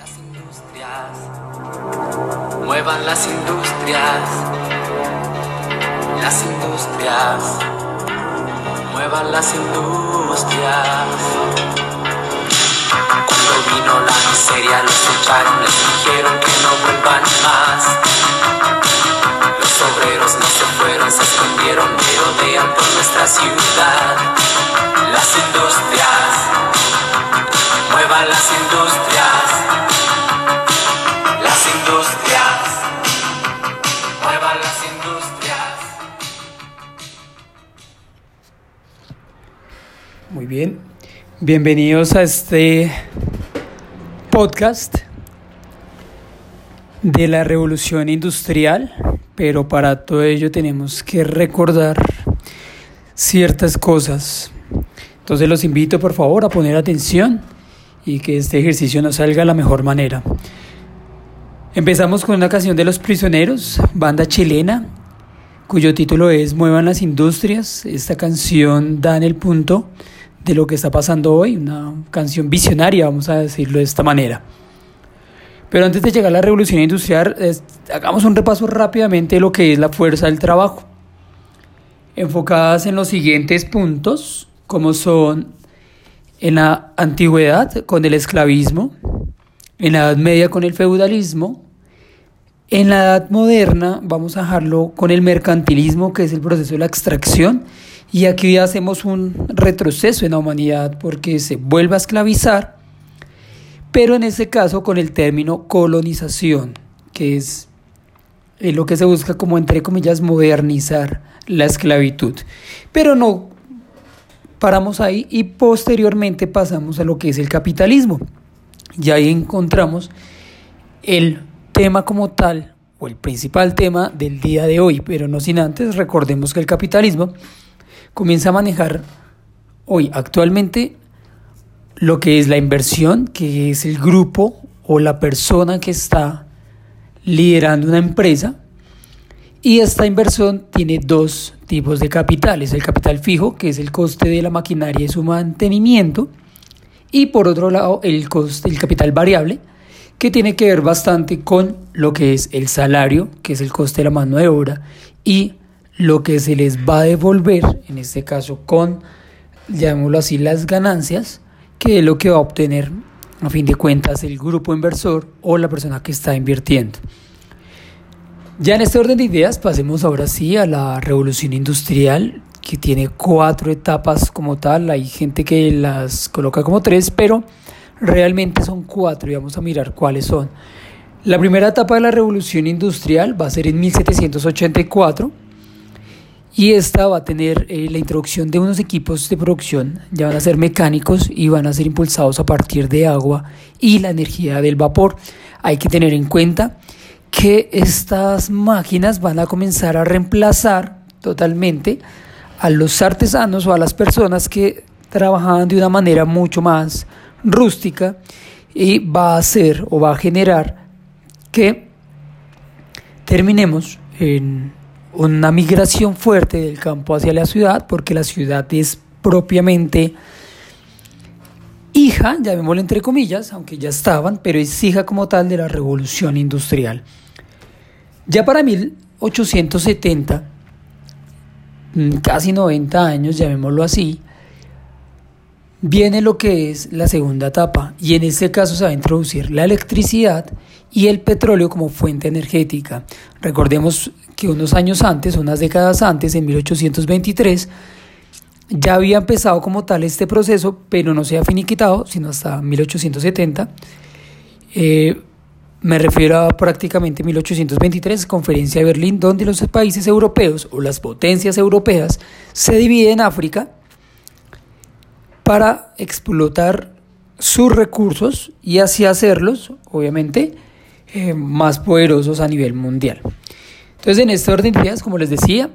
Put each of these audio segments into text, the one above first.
Las industrias, muevan las industrias, las industrias, muevan las industrias. Cuando vino la miseria los echaron, les dijeron que no vuelvan más. Los obreros no se fueron, se escondieron, merodean por nuestra ciudad. Las industrias, muevan las industrias. Bien, bienvenidos a este podcast de la revolución industrial, pero para todo ello tenemos que recordar ciertas cosas. Entonces los invito por favor a poner atención y que este ejercicio nos salga de la mejor manera. Empezamos con una canción de Los Prisioneros, banda chilena, cuyo título es Muevan las Industrias. Esta canción da en el punto de lo que está pasando hoy, una canción visionaria, vamos a decirlo de esta manera. Pero antes de llegar a la revolución industrial, es- hagamos un repaso rápidamente de lo que es la fuerza del trabajo, enfocadas en los siguientes puntos, como son en la antigüedad con el esclavismo, en la Edad Media con el feudalismo, en la Edad Moderna vamos a dejarlo con el mercantilismo, que es el proceso de la extracción, y aquí hacemos un retroceso en la humanidad porque se vuelve a esclavizar, pero en este caso con el término colonización, que es lo que se busca como entre comillas modernizar la esclavitud. Pero no paramos ahí y posteriormente pasamos a lo que es el capitalismo. Y ahí encontramos el tema como tal o el principal tema del día de hoy, pero no sin antes recordemos que el capitalismo comienza a manejar hoy actualmente lo que es la inversión, que es el grupo o la persona que está liderando una empresa. Y esta inversión tiene dos tipos de capitales. El capital fijo, que es el coste de la maquinaria y su mantenimiento. Y por otro lado, el, coste, el capital variable, que tiene que ver bastante con lo que es el salario, que es el coste de la mano de obra, y lo que se les va a devolver, en este caso con, llamémoslo así, las ganancias, que es lo que va a obtener a fin de cuentas el grupo inversor o la persona que está invirtiendo. Ya en este orden de ideas pasemos ahora sí a la revolución industrial que tiene cuatro etapas como tal, hay gente que las coloca como tres, pero realmente son cuatro y vamos a mirar cuáles son. La primera etapa de la revolución industrial va a ser en 1784 y esta va a tener eh, la introducción de unos equipos de producción, ya van a ser mecánicos y van a ser impulsados a partir de agua y la energía del vapor. Hay que tener en cuenta que estas máquinas van a comenzar a reemplazar totalmente a los artesanos o a las personas que trabajaban de una manera mucho más rústica y va a hacer o va a generar que terminemos en una migración fuerte del campo hacia la ciudad, porque la ciudad es propiamente hija, llamémoslo entre comillas, aunque ya estaban, pero es hija como tal de la revolución industrial. Ya para 1870, mm, casi 90 años, llamémoslo así, viene lo que es la segunda etapa y en este caso se va a introducir la electricidad y el petróleo como fuente energética. Recordemos que unos años antes, unas décadas antes, en 1823, ya había empezado como tal este proceso, pero no se ha finiquitado, sino hasta 1870. Eh, me refiero a prácticamente 1823, conferencia de Berlín, donde los países europeos o las potencias europeas se dividen en África para explotar sus recursos y así hacerlos, obviamente, eh, más poderosos a nivel mundial. Entonces, en este orden de ideas, como les decía,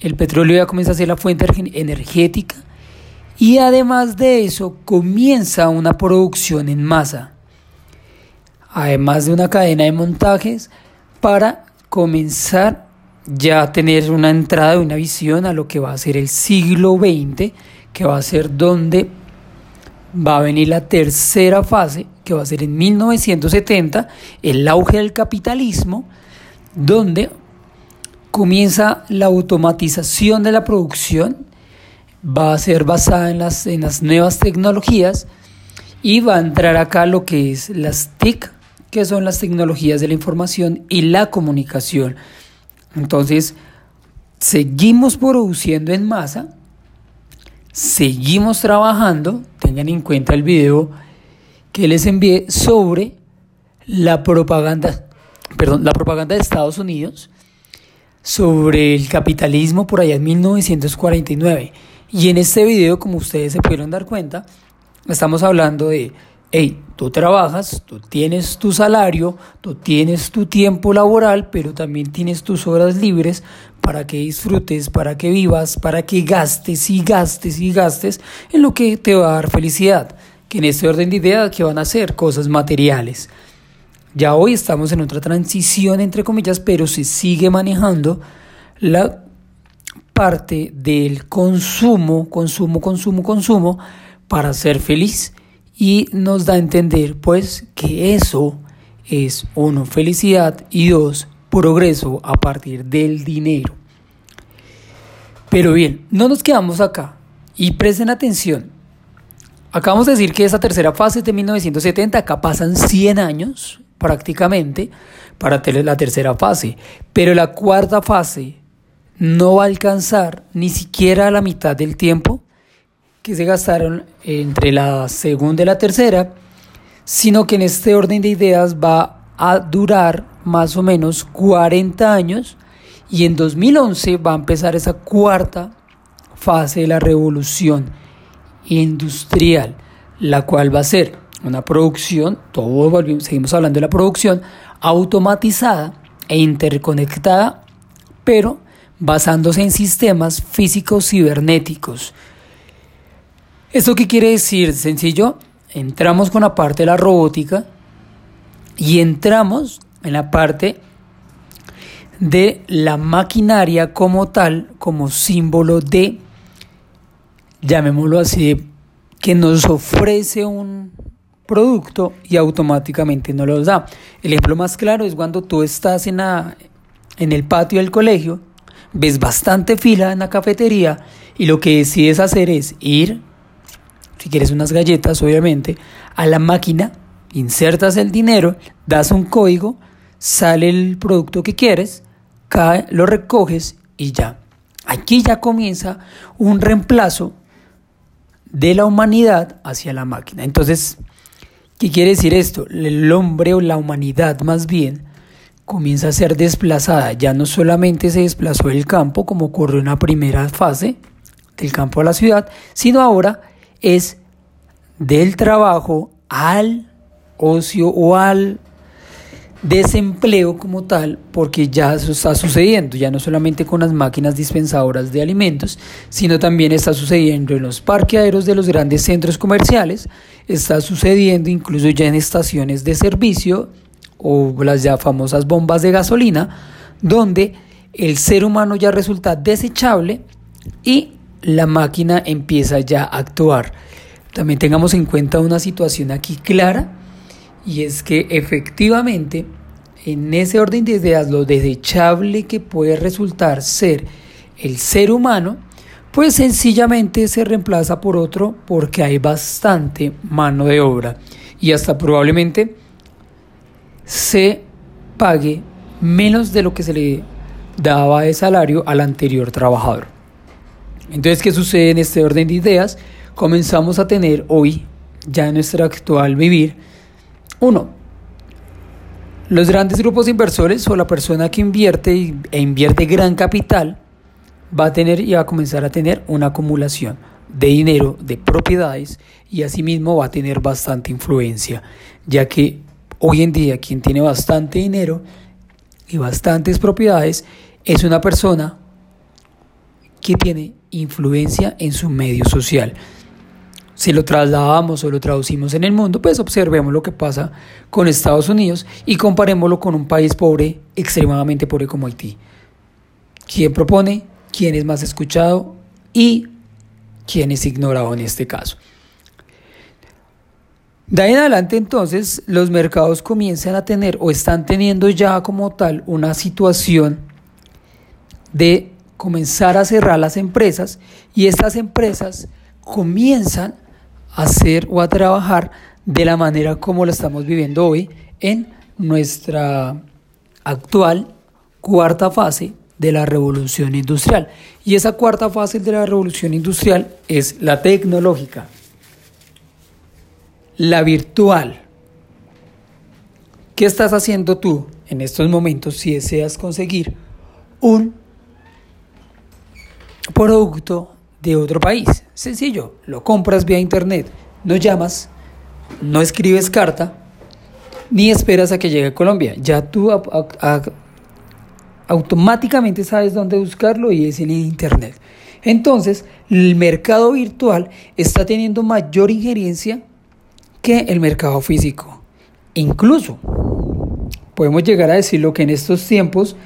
el petróleo ya comienza a ser la fuente energética y además de eso comienza una producción en masa, además de una cadena de montajes para comenzar ya a tener una entrada, una visión a lo que va a ser el siglo XX, que va a ser donde va a venir la tercera fase, que va a ser en 1970, el auge del capitalismo, donde comienza la automatización de la producción, va a ser basada en las, en las nuevas tecnologías y va a entrar acá lo que es las TIC, que son las tecnologías de la información y la comunicación. Entonces, seguimos produciendo en masa, seguimos trabajando, tengan en cuenta el video que les envié sobre la propaganda, perdón, la propaganda de Estados Unidos sobre el capitalismo por allá en 1949. Y en este video, como ustedes se pudieron dar cuenta, estamos hablando de, hey, tú trabajas, tú tienes tu salario, tú tienes tu tiempo laboral, pero también tienes tus horas libres para que disfrutes, para que vivas, para que gastes y gastes y gastes en lo que te va a dar felicidad. Que en este orden de ideas que van a ser cosas materiales. Ya hoy estamos en otra transición, entre comillas, pero se sigue manejando la parte del consumo, consumo, consumo, consumo para ser feliz y nos da a entender pues que eso es uno felicidad y dos progreso a partir del dinero. Pero bien, no nos quedamos acá y presten atención. Acabamos de decir que esa tercera fase es de 1970, acá pasan 100 años prácticamente para la tercera fase, pero la cuarta fase no va a alcanzar ni siquiera la mitad del tiempo que se gastaron entre la segunda y la tercera, sino que en este orden de ideas va a durar más o menos 40 años y en 2011 va a empezar esa cuarta fase de la revolución industrial, la cual va a ser una producción, todo seguimos hablando de la producción automatizada e interconectada, pero basándose en sistemas físicos cibernéticos. ¿Esto qué quiere decir? Sencillo, entramos con la parte de la robótica y entramos en la parte de la maquinaria como tal, como símbolo de, llamémoslo así, que nos ofrece un producto y automáticamente nos lo da. El ejemplo más claro es cuando tú estás en, la, en el patio del colegio ves bastante fila en la cafetería y lo que decides hacer es ir, si quieres unas galletas obviamente, a la máquina, insertas el dinero, das un código, sale el producto que quieres, cae, lo recoges y ya. Aquí ya comienza un reemplazo de la humanidad hacia la máquina. Entonces, ¿qué quiere decir esto? El hombre o la humanidad más bien comienza a ser desplazada. Ya no solamente se desplazó el campo, como ocurrió en la primera fase del campo a la ciudad, sino ahora es del trabajo al ocio o al desempleo como tal, porque ya eso está sucediendo, ya no solamente con las máquinas dispensadoras de alimentos, sino también está sucediendo en los parqueaderos de los grandes centros comerciales, está sucediendo incluso ya en estaciones de servicio o las ya famosas bombas de gasolina, donde el ser humano ya resulta desechable y la máquina empieza ya a actuar. También tengamos en cuenta una situación aquí clara y es que efectivamente en ese orden de ideas lo desechable que puede resultar ser el ser humano, pues sencillamente se reemplaza por otro porque hay bastante mano de obra y hasta probablemente se pague menos de lo que se le daba de salario al anterior trabajador. Entonces, ¿qué sucede en este orden de ideas? Comenzamos a tener hoy, ya en nuestro actual vivir, uno, los grandes grupos inversores o la persona que invierte e invierte gran capital va a tener y va a comenzar a tener una acumulación de dinero, de propiedades y asimismo va a tener bastante influencia, ya que Hoy en día quien tiene bastante dinero y bastantes propiedades es una persona que tiene influencia en su medio social. Si lo trasladamos o lo traducimos en el mundo, pues observemos lo que pasa con Estados Unidos y comparémoslo con un país pobre, extremadamente pobre como Haití. ¿Quién propone? ¿Quién es más escuchado? ¿Y quién es ignorado en este caso? De ahí en adelante entonces los mercados comienzan a tener o están teniendo ya como tal una situación de comenzar a cerrar las empresas y estas empresas comienzan hacer o a trabajar de la manera como lo estamos viviendo hoy en nuestra actual cuarta fase de la revolución industrial. Y esa cuarta fase de la revolución industrial es la tecnológica, la virtual. ¿Qué estás haciendo tú en estos momentos si deseas conseguir un producto de otro país? Sencillo, lo compras vía internet, no llamas, no escribes carta, ni esperas a que llegue a Colombia. Ya tú automáticamente sabes dónde buscarlo y es en Internet. Entonces, el mercado virtual está teniendo mayor injerencia que el mercado físico. Incluso, podemos llegar a decirlo que en estos tiempos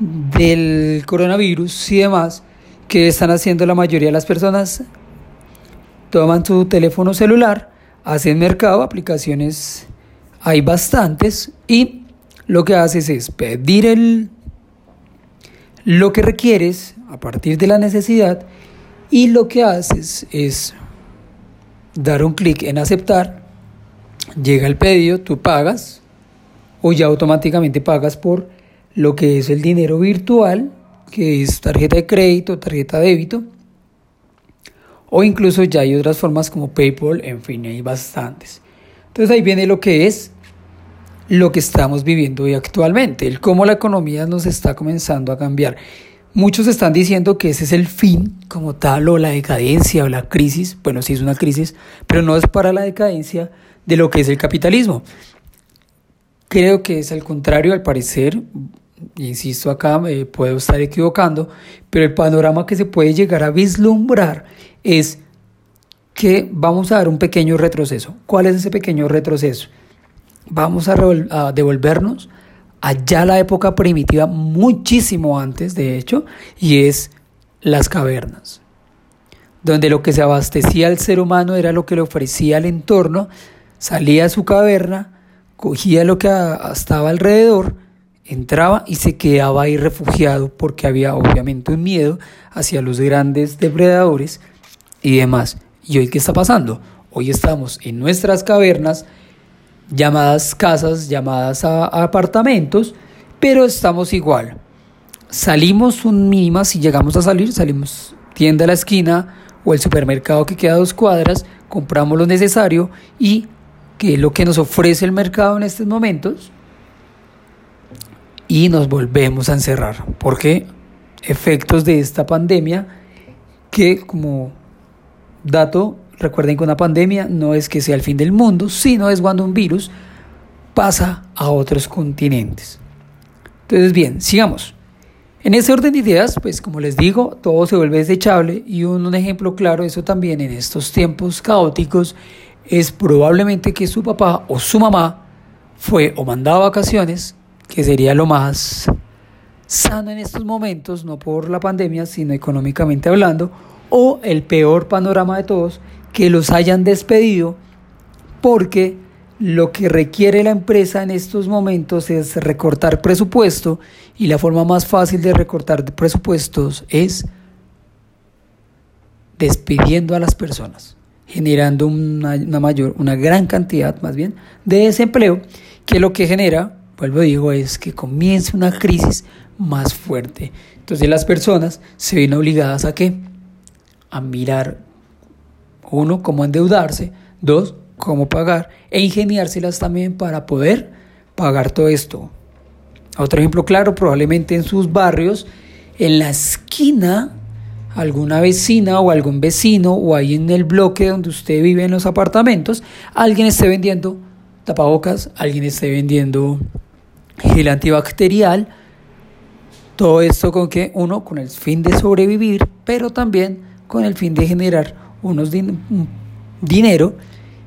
del coronavirus y demás, que están haciendo la mayoría de las personas, toman su teléfono celular, hacen mercado, aplicaciones hay bastantes y lo que haces es pedir el, lo que requieres a partir de la necesidad y lo que haces es dar un clic en aceptar, llega el pedido, tú pagas o ya automáticamente pagas por lo que es el dinero virtual, que es tarjeta de crédito, tarjeta de débito, o incluso ya hay otras formas como PayPal, en fin, hay bastantes. Entonces ahí viene lo que es lo que estamos viviendo hoy actualmente, el cómo la economía nos está comenzando a cambiar. Muchos están diciendo que ese es el fin como tal o la decadencia o la crisis, bueno, sí es una crisis, pero no es para la decadencia de lo que es el capitalismo. Creo que es al contrario, al parecer, insisto acá, me puedo estar equivocando, pero el panorama que se puede llegar a vislumbrar es que vamos a dar un pequeño retroceso. ¿Cuál es ese pequeño retroceso? Vamos a, devolvernos allá a la época primitiva, muchísimo antes, de hecho, y es las cavernas, donde lo que se abastecía al ser humano era lo que le ofrecía al entorno, salía a su caverna, cogía lo que estaba alrededor, entraba y se quedaba ahí refugiado porque había obviamente un miedo hacia los grandes depredadores y demás. ¿Y hoy qué está pasando? Hoy estamos en nuestras cavernas, llamadas casas, llamadas apartamentos, pero estamos igual. Salimos un mínimo, si llegamos a salir, salimos tienda a la esquina o el supermercado que queda a dos cuadras, compramos lo necesario y que es lo que nos ofrece el mercado en estos momentos y nos volvemos a encerrar. porque Efectos de esta pandemia que como Dato, recuerden que una pandemia no es que sea el fin del mundo, sino es cuando un virus pasa a otros continentes. Entonces, bien, sigamos. En ese orden de ideas, pues como les digo, todo se vuelve desechable y un, un ejemplo claro de eso también en estos tiempos caóticos es probablemente que su papá o su mamá fue o mandaba vacaciones, que sería lo más sano en estos momentos, no por la pandemia, sino económicamente hablando, o el peor panorama de todos, que los hayan despedido porque lo que requiere la empresa en estos momentos es recortar presupuesto y la forma más fácil de recortar presupuestos es despidiendo a las personas, generando una, mayor, una gran cantidad más bien de desempleo, que lo que genera, vuelvo digo, es que comience una crisis más fuerte. Entonces las personas se ven obligadas a qué? a mirar, uno, cómo endeudarse, dos, cómo pagar e ingeniárselas también para poder pagar todo esto. Otro ejemplo claro, probablemente en sus barrios, en la esquina, alguna vecina o algún vecino o ahí en el bloque donde usted vive en los apartamentos, alguien esté vendiendo tapabocas, alguien esté vendiendo gel antibacterial, todo esto con que uno, con el fin de sobrevivir, pero también con el fin de generar unos dinero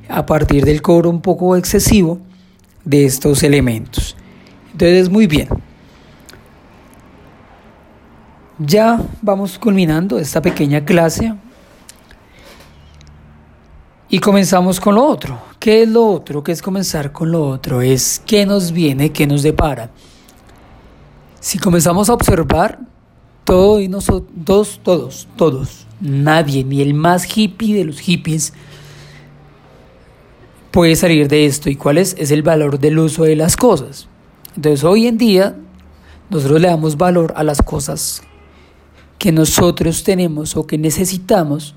a partir del cobro un poco excesivo de estos elementos. Entonces, muy bien. Ya vamos culminando esta pequeña clase y comenzamos con lo otro. ¿Qué es lo otro? ¿Qué es comenzar con lo otro? Es qué nos viene, qué nos depara. Si comenzamos a observar, todo y nosotros, todos, todos, nadie, ni el más hippie de los hippies, puede salir de esto. ¿Y cuál es? Es el valor del uso de las cosas. Entonces hoy en día nosotros le damos valor a las cosas que nosotros tenemos o que necesitamos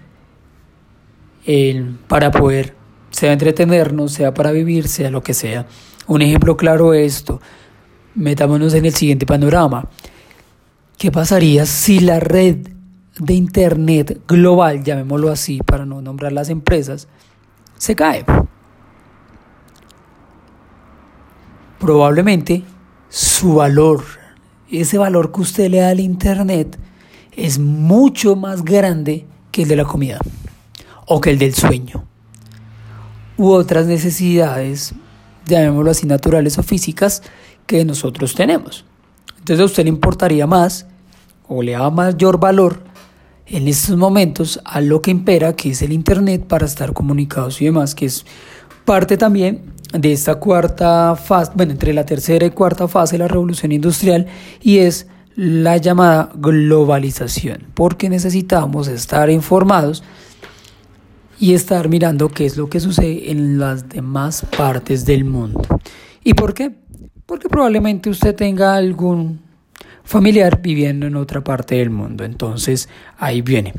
para poder, sea entretenernos, sea para vivir, sea lo que sea. Un ejemplo claro de esto, metámonos en el siguiente panorama. ¿Qué pasaría si la red de Internet global, llamémoslo así para no nombrar las empresas, se cae? Probablemente su valor, ese valor que usted le da al Internet, es mucho más grande que el de la comida o que el del sueño u otras necesidades, llamémoslo así, naturales o físicas que nosotros tenemos. Entonces a usted le importaría más o le da mayor valor en estos momentos a lo que impera, que es el Internet, para estar comunicados y demás, que es parte también de esta cuarta fase, bueno, entre la tercera y cuarta fase de la revolución industrial, y es la llamada globalización, porque necesitamos estar informados y estar mirando qué es lo que sucede en las demás partes del mundo. ¿Y por qué? Porque probablemente usted tenga algún familiar viviendo en otra parte del mundo. Entonces ahí viene.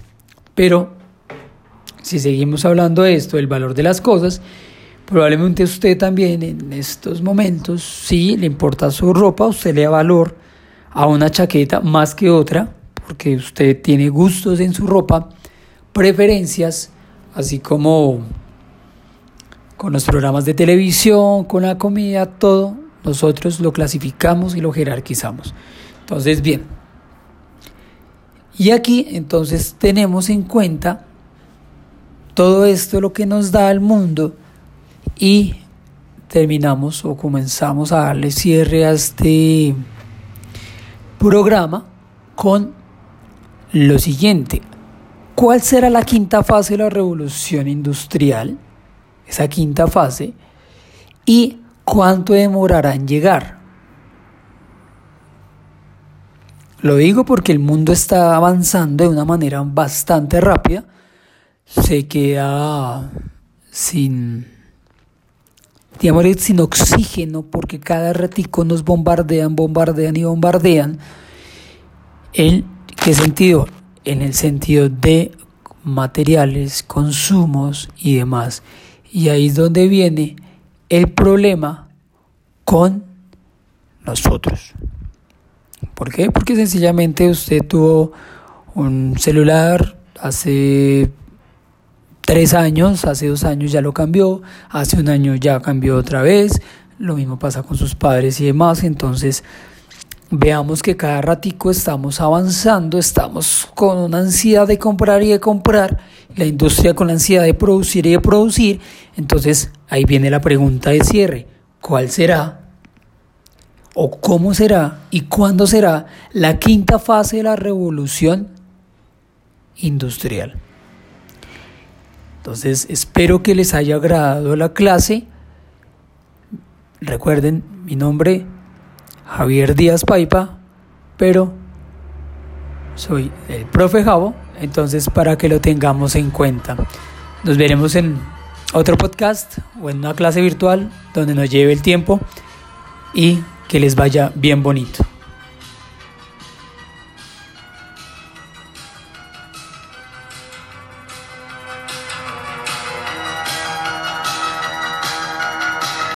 Pero si seguimos hablando de esto, el valor de las cosas, probablemente usted también en estos momentos, si le importa su ropa, usted le da valor a una chaqueta más que otra, porque usted tiene gustos en su ropa, preferencias, así como con los programas de televisión, con la comida, todo, nosotros lo clasificamos y lo jerarquizamos. Entonces, bien. Y aquí entonces tenemos en cuenta todo esto lo que nos da el mundo y terminamos o comenzamos a darle cierre a este programa con lo siguiente. ¿Cuál será la quinta fase de la revolución industrial? Esa quinta fase. ¿Y cuánto demorará en llegar? Lo digo porque el mundo está avanzando de una manera bastante rápida. Se queda sin, digamos, sin oxígeno porque cada ratico nos bombardean, bombardean y bombardean. ¿En qué sentido? En el sentido de materiales, consumos y demás. Y ahí es donde viene el problema con nosotros. ¿Por qué? Porque sencillamente usted tuvo un celular hace tres años, hace dos años ya lo cambió, hace un año ya cambió otra vez, lo mismo pasa con sus padres y demás, entonces veamos que cada ratico estamos avanzando, estamos con una ansiedad de comprar y de comprar, la industria con la ansiedad de producir y de producir, entonces ahí viene la pregunta de cierre, ¿cuál será o cómo será y cuándo será la quinta fase de la revolución industrial. Entonces, espero que les haya agradado la clase. Recuerden, mi nombre Javier Díaz Paipa, pero soy el profe Javo, entonces para que lo tengamos en cuenta. Nos veremos en otro podcast o en una clase virtual donde nos lleve el tiempo y que les vaya bien bonito.